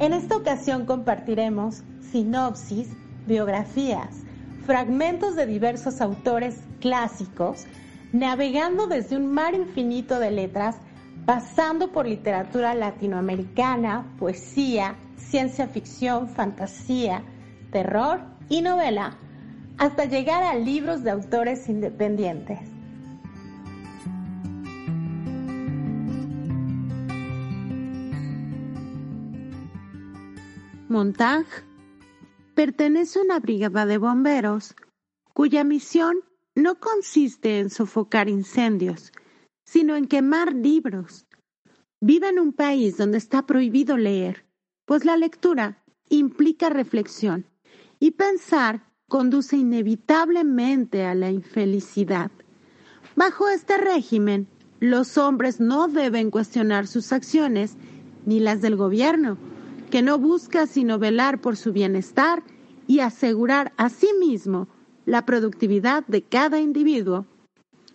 En esta ocasión compartiremos sinopsis, biografías, fragmentos de diversos autores clásicos, navegando desde un mar infinito de letras, pasando por literatura latinoamericana, poesía, ciencia ficción, fantasía, terror y novela, hasta llegar a libros de autores independientes. Montag pertenece a una brigada de bomberos cuya misión no consiste en sofocar incendios, sino en quemar libros. Vive en un país donde está prohibido leer, pues la lectura implica reflexión y pensar conduce inevitablemente a la infelicidad. Bajo este régimen, los hombres no deben cuestionar sus acciones ni las del gobierno, que no busca sino velar por su bienestar y asegurar a sí mismo la productividad de cada individuo.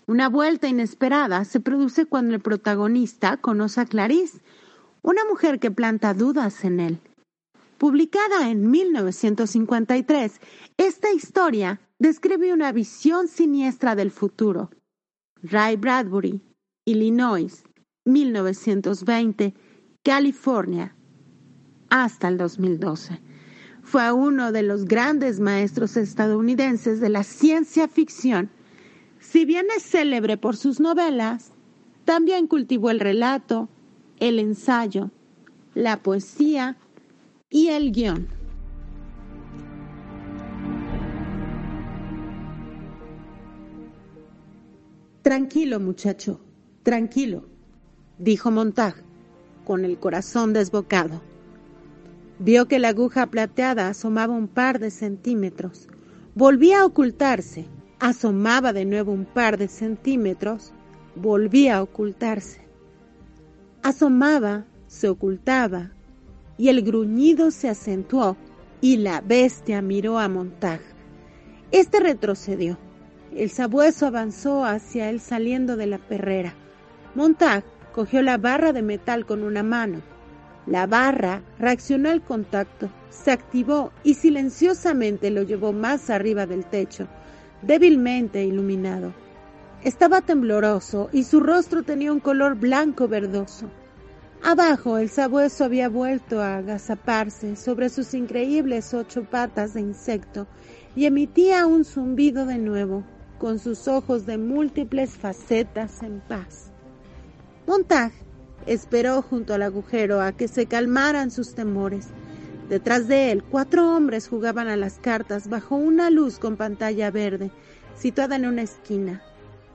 Una vuelta inesperada se produce cuando el protagonista conoce a Clarice, una mujer que planta dudas en él. Publicada en 1953, esta historia describe una visión siniestra del futuro. Ray Bradbury, Illinois, 1920, California, hasta el 2012. Fue uno de los grandes maestros estadounidenses de la ciencia ficción. Si bien es célebre por sus novelas, también cultivó el relato, el ensayo, la poesía y el guion. Tranquilo, muchacho, tranquilo, dijo Montag, con el corazón desbocado. Vio que la aguja plateada asomaba un par de centímetros. Volvía a ocultarse. Asomaba de nuevo un par de centímetros. Volvía a ocultarse. Asomaba, se ocultaba, y el gruñido se acentuó, y la bestia miró a Montag. Este retrocedió. El sabueso avanzó hacia él saliendo de la perrera. Montag cogió la barra de metal con una mano la barra reaccionó al contacto, se activó y silenciosamente lo llevó más arriba del techo, débilmente iluminado. Estaba tembloroso y su rostro tenía un color blanco verdoso. Abajo el sabueso había vuelto a agazaparse sobre sus increíbles ocho patas de insecto y emitía un zumbido de nuevo, con sus ojos de múltiples facetas en paz. Montag Esperó junto al agujero a que se calmaran sus temores. Detrás de él, cuatro hombres jugaban a las cartas bajo una luz con pantalla verde, situada en una esquina.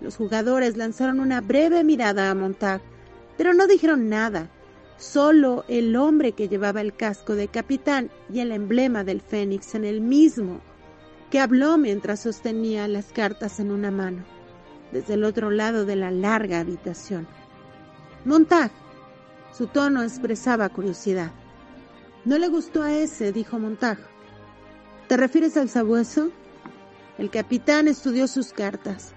Los jugadores lanzaron una breve mirada a Montag, pero no dijeron nada. Solo el hombre que llevaba el casco de capitán y el emblema del Fénix en el mismo, que habló mientras sostenía las cartas en una mano, desde el otro lado de la larga habitación. Montag. Su tono expresaba curiosidad. No le gustó a ese, dijo Montag. ¿Te refieres al sabueso? El capitán estudió sus cartas.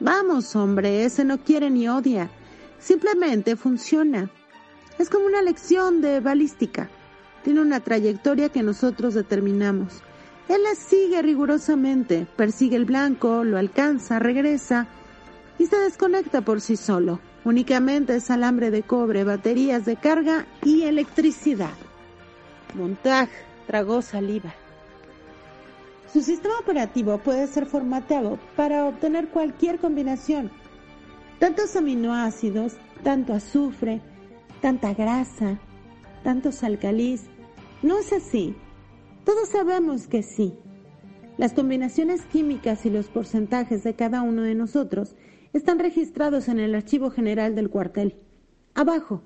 Vamos, hombre, ese no quiere ni odia. Simplemente funciona. Es como una lección de balística. Tiene una trayectoria que nosotros determinamos. Él la sigue rigurosamente, persigue el blanco, lo alcanza, regresa y se desconecta por sí solo. Únicamente es alambre de cobre, baterías de carga y electricidad. Montag tragó saliva. Su sistema operativo puede ser formateado para obtener cualquier combinación. Tantos aminoácidos, tanto azufre, tanta grasa, tantos alcalís. No es así. Todos sabemos que sí. Las combinaciones químicas y los porcentajes de cada uno de nosotros Están registrados en el archivo general del cuartel. Abajo.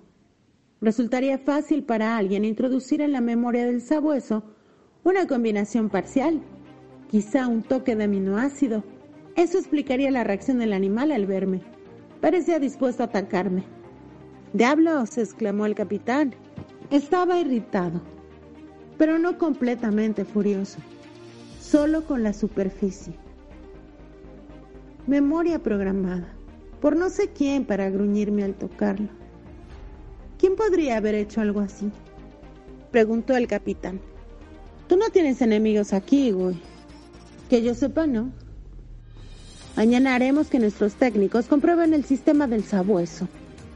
Resultaría fácil para alguien introducir en la memoria del sabueso una combinación parcial, quizá un toque de aminoácido. Eso explicaría la reacción del animal al verme. Parecía dispuesto a atacarme. ¡Diablos! exclamó el capitán. Estaba irritado, pero no completamente furioso, solo con la superficie. Memoria programada, por no sé quién para gruñirme al tocarlo. ¿Quién podría haber hecho algo así? Preguntó el capitán. Tú no tienes enemigos aquí, güey. Que yo sepa, no. Mañana haremos que nuestros técnicos comprueben el sistema del sabueso.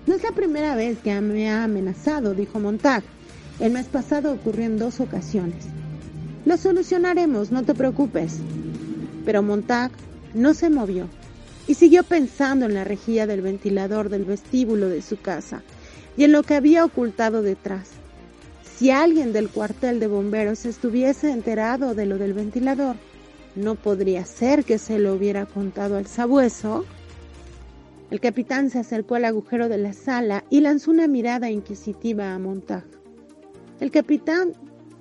No es la primera vez que me ha amenazado, dijo Montag. El mes pasado ocurrió en dos ocasiones. Lo solucionaremos, no te preocupes. Pero Montag no se movió y siguió pensando en la rejilla del ventilador del vestíbulo de su casa y en lo que había ocultado detrás. Si alguien del cuartel de bomberos estuviese enterado de lo del ventilador, no podría ser que se lo hubiera contado al sabueso. El capitán se acercó al agujero de la sala y lanzó una mirada inquisitiva a Montag. El capitán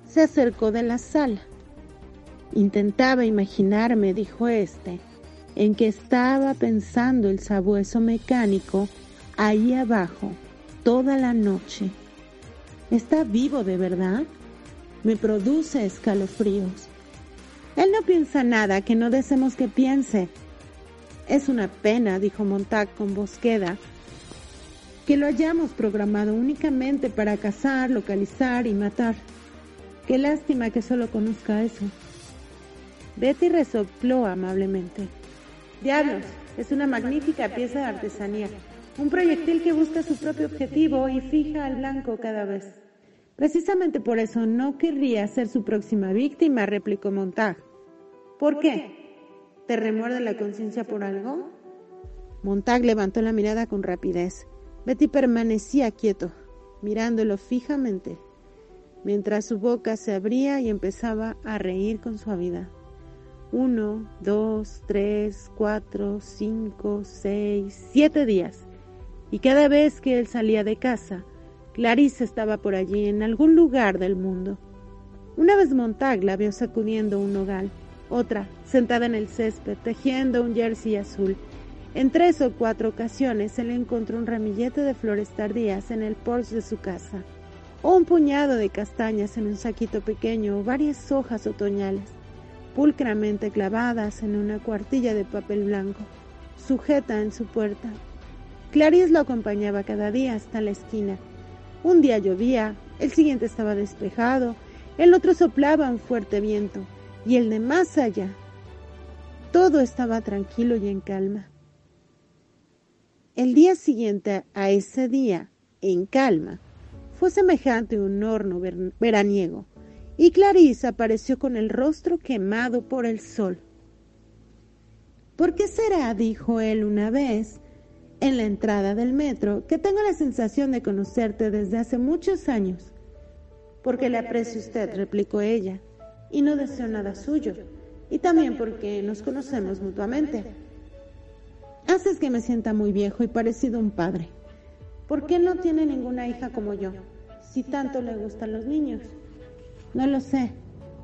se acercó de la sala. Intentaba imaginarme, dijo este, en que estaba pensando el sabueso mecánico ahí abajo toda la noche. ¿Está vivo de verdad? Me produce escalofríos. Él no piensa nada que no deseemos que piense, es una pena, dijo Montag con voz queda, que lo hayamos programado únicamente para cazar, localizar y matar. Qué lástima que solo conozca eso. Betty resopló amablemente. Diablos, es una magnífica pieza de artesanía. Un proyectil que busca su propio objetivo y fija al blanco cada vez. Precisamente por eso no querría ser su próxima víctima, replicó Montag. ¿Por qué? ¿Te remuerde la conciencia por algo? Montag levantó la mirada con rapidez. Betty permanecía quieto, mirándolo fijamente, mientras su boca se abría y empezaba a reír con suavidad. Uno, dos, tres, cuatro, cinco, seis, siete días. Y cada vez que él salía de casa, Clarice estaba por allí en algún lugar del mundo. Una vez Montag la vio sacudiendo un nogal otra sentada en el césped tejiendo un jersey azul. En tres o cuatro ocasiones se le encontró un ramillete de flores tardías en el porche de su casa, o un puñado de castañas en un saquito pequeño o varias hojas otoñales, pulcramente clavadas en una cuartilla de papel blanco, sujeta en su puerta. Clarice lo acompañaba cada día hasta la esquina. Un día llovía, el siguiente estaba despejado, el otro soplaba un fuerte viento y el de más allá. Todo estaba tranquilo y en calma. El día siguiente a ese día, en calma, fue semejante a un horno veraniego, y Clarice apareció con el rostro quemado por el sol. ¿Por qué será, dijo él una vez, en la entrada del metro, que tengo la sensación de conocerte desde hace muchos años? Porque le aprecio usted, replicó ella y no deseo nada suyo, y también porque nos conocemos mutuamente. Haces que me sienta muy viejo y parecido a un padre. ¿Por qué no tiene ninguna hija como yo, si tanto le gustan los niños? No lo sé.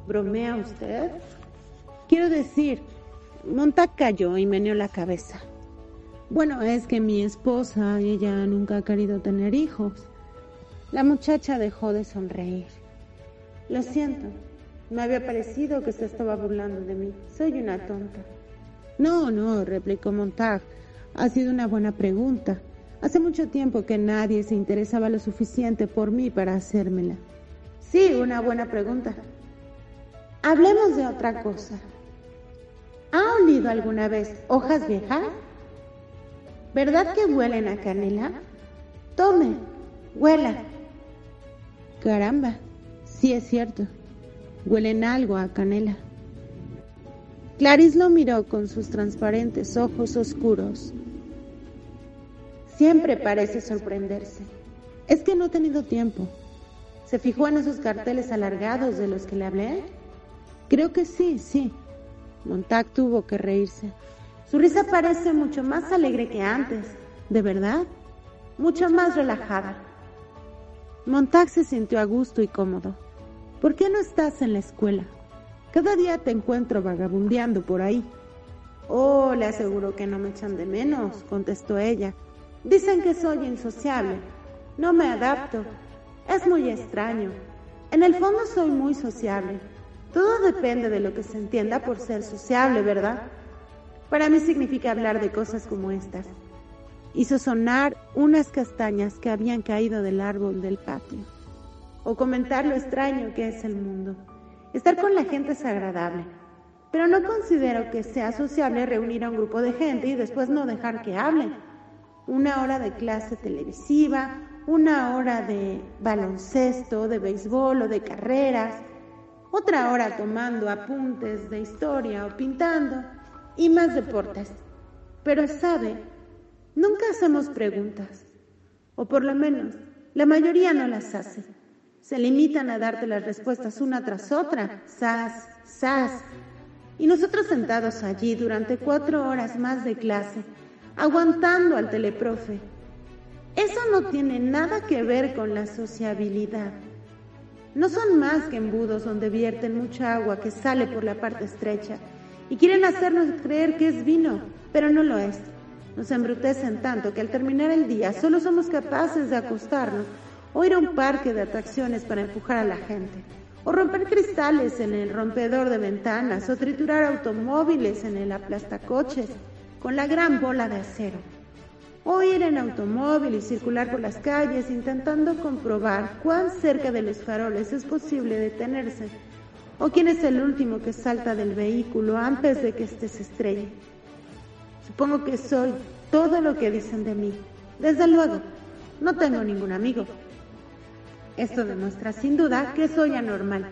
¿Bromea usted? Quiero decir, Montac cayó y meneó la cabeza. Bueno, es que mi esposa, ella nunca ha querido tener hijos. La muchacha dejó de sonreír. Lo siento, me había parecido que se estaba burlando de mí. Soy una tonta. No, no, replicó Montag. Ha sido una buena pregunta. Hace mucho tiempo que nadie se interesaba lo suficiente por mí para hacérmela. Sí, una buena pregunta. Hablemos de otra cosa. ¿Ha olido alguna vez hojas viejas? ¿Verdad que huelen a canela? Tome, huela. Caramba, sí es cierto. Huelen algo a canela. Clarice lo miró con sus transparentes ojos oscuros. Siempre parece sorprenderse. Es que no he tenido tiempo. ¿Se fijó en esos carteles alargados de los que le hablé? Creo que sí, sí. Montag tuvo que reírse. Su risa parece mucho más alegre que antes, de verdad, mucho más relajada. Montag se sintió a gusto y cómodo. ¿Por qué no estás en la escuela? Cada día te encuentro vagabundeando por ahí. Oh, le aseguro que no me echan de menos, contestó ella. Dicen que soy insociable. No me adapto. Es muy extraño. En el fondo soy muy sociable. Todo depende de lo que se entienda por ser sociable, ¿verdad? Para mí significa hablar de cosas como estas. Hizo sonar unas castañas que habían caído del árbol del patio. O comentar lo extraño que es el mundo. Estar con la gente es agradable, pero no considero que sea sociable reunir a un grupo de gente y después no dejar que hablen. Una hora de clase televisiva, una hora de baloncesto, de béisbol o de carreras, otra hora tomando apuntes de historia o pintando y más deportes. Pero sabe, nunca hacemos preguntas, o por lo menos la mayoría no las hace. Se limitan a darte las respuestas una tras otra, sas, sas. Y nosotros sentados allí durante cuatro horas más de clase, aguantando al teleprofe. Eso no tiene nada que ver con la sociabilidad. No son más que embudos donde vierten mucha agua que sale por la parte estrecha y quieren hacernos creer que es vino, pero no lo es. Nos embrutecen tanto que al terminar el día solo somos capaces de acostarnos o ir a un parque de atracciones para empujar a la gente, o romper cristales en el rompedor de ventanas, o triturar automóviles en el aplastacoches con la gran bola de acero, o ir en automóvil y circular por las calles intentando comprobar cuán cerca de los faroles es posible detenerse, o quién es el último que salta del vehículo antes de que éste se estrelle. Supongo que soy todo lo que dicen de mí. Desde luego, no tengo ningún amigo. Esto demuestra sin duda que soy anormal.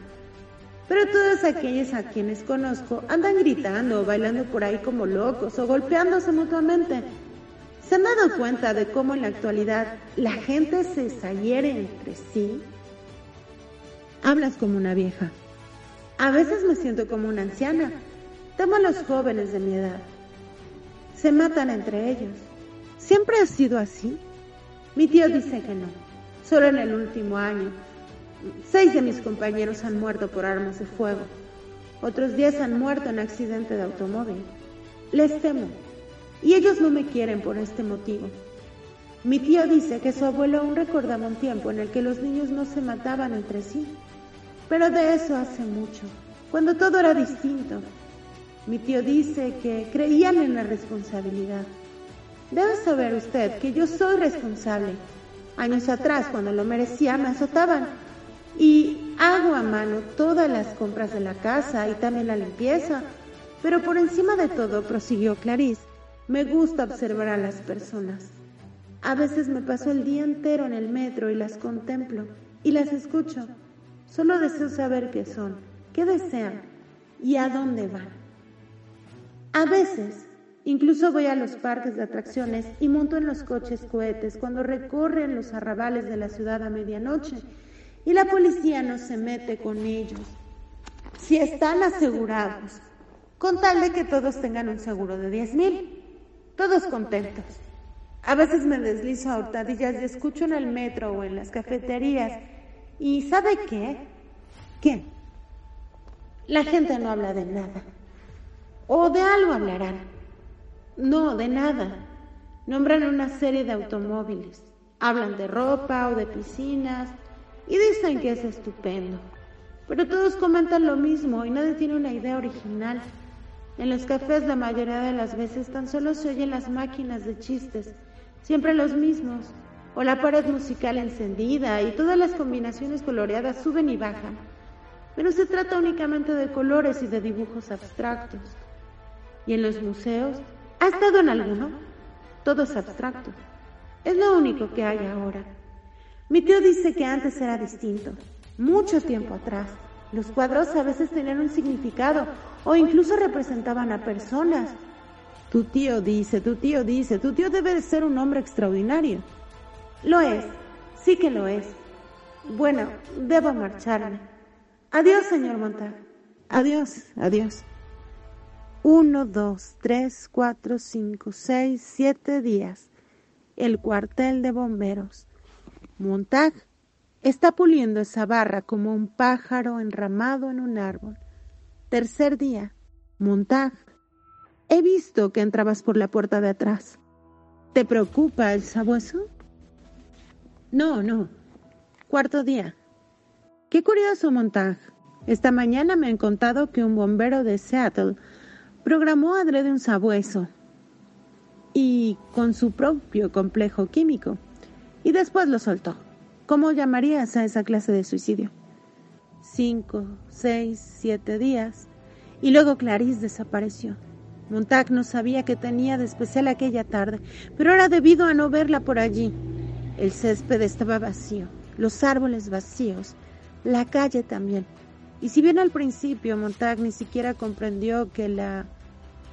Pero todos aquellos a quienes conozco andan gritando o bailando por ahí como locos o golpeándose mutuamente. ¿Se han dado cuenta de cómo en la actualidad la gente se saliere entre sí? Hablas como una vieja. A veces me siento como una anciana. Temo a los jóvenes de mi edad. Se matan entre ellos. ¿Siempre ha sido así? Mi tío dice que no. Solo en el último año, seis de mis compañeros han muerto por armas de fuego. Otros diez han muerto en accidente de automóvil. Les temo. Y ellos no me quieren por este motivo. Mi tío dice que su abuelo aún recordaba un tiempo en el que los niños no se mataban entre sí. Pero de eso hace mucho, cuando todo era distinto. Mi tío dice que creían en la responsabilidad. Debe saber usted que yo soy responsable Años atrás, cuando lo merecía, me azotaban. Y hago a mano todas las compras de la casa y también la limpieza. Pero por encima de todo, prosiguió Clarice, me gusta observar a las personas. A veces me paso el día entero en el metro y las contemplo y las escucho. Solo deseo saber qué son, qué desean y a dónde van. A veces Incluso voy a los parques de atracciones y monto en los coches cohetes cuando recorren los arrabales de la ciudad a medianoche y la policía no se mete con ellos. Si están asegurados, con tal de que todos tengan un seguro de 10 mil, todos contentos. A veces me deslizo a hurtadillas y escucho en el metro o en las cafeterías. ¿Y sabe qué? ¿Qué? La gente no habla de nada. O de algo hablarán no, de nada. Nombran una serie de automóviles, hablan de ropa o de piscinas y dicen que es estupendo. Pero todos comentan lo mismo y nadie tiene una idea original. En los cafés la mayoría de las veces tan solo se oyen las máquinas de chistes, siempre los mismos, o la pared musical encendida y todas las combinaciones coloreadas suben y bajan. Pero se trata únicamente de colores y de dibujos abstractos. Y en los museos ¿Ha estado en alguno? Todo es abstracto. Es lo único que hay ahora. Mi tío dice que antes era distinto. Mucho tiempo atrás. Los cuadros a veces tenían un significado o incluso representaban a personas. Tu tío dice, tu tío dice, tu tío debe de ser un hombre extraordinario. Lo es, sí que lo es. Bueno, debo marcharme. Adiós, señor Montag. Adiós, adiós. Uno, dos, tres, cuatro, cinco, seis, siete días. El cuartel de bomberos. Montag está puliendo esa barra como un pájaro enramado en un árbol. Tercer día. Montag. He visto que entrabas por la puerta de atrás. ¿Te preocupa el sabueso? No, no. Cuarto día. Qué curioso, Montag. Esta mañana me han contado que un bombero de Seattle programó adrede un sabueso y con su propio complejo químico y después lo soltó. ¿Cómo llamarías a esa clase de suicidio? Cinco, seis, siete días y luego Clarice desapareció. Montag no sabía qué tenía de especial aquella tarde, pero era debido a no verla por allí. El césped estaba vacío, los árboles vacíos, la calle también. Y si bien al principio Montag ni siquiera comprendió que la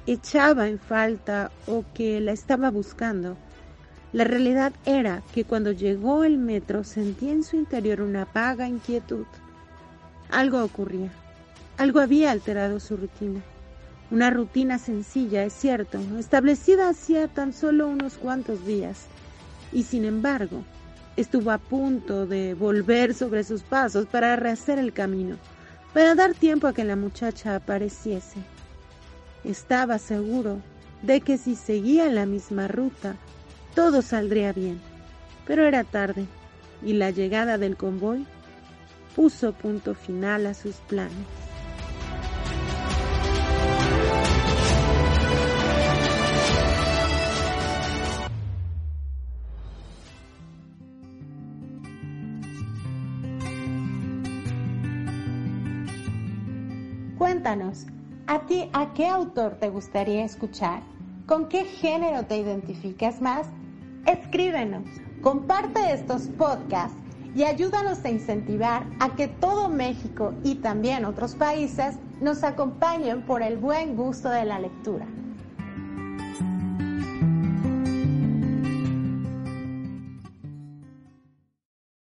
echaba en falta o que la estaba buscando, la realidad era que cuando llegó el metro sentía en su interior una vaga inquietud. Algo ocurría, algo había alterado su rutina. Una rutina sencilla, es cierto, establecida hacía tan solo unos cuantos días, y sin embargo, estuvo a punto de volver sobre sus pasos para rehacer el camino para dar tiempo a que la muchacha apareciese. Estaba seguro de que si seguía la misma ruta, todo saldría bien, pero era tarde y la llegada del convoy puso punto final a sus planes. Cuéntanos, ¿a ti a qué autor te gustaría escuchar? ¿Con qué género te identificas más? Escríbenos, comparte estos podcasts y ayúdanos a incentivar a que todo México y también otros países nos acompañen por el buen gusto de la lectura.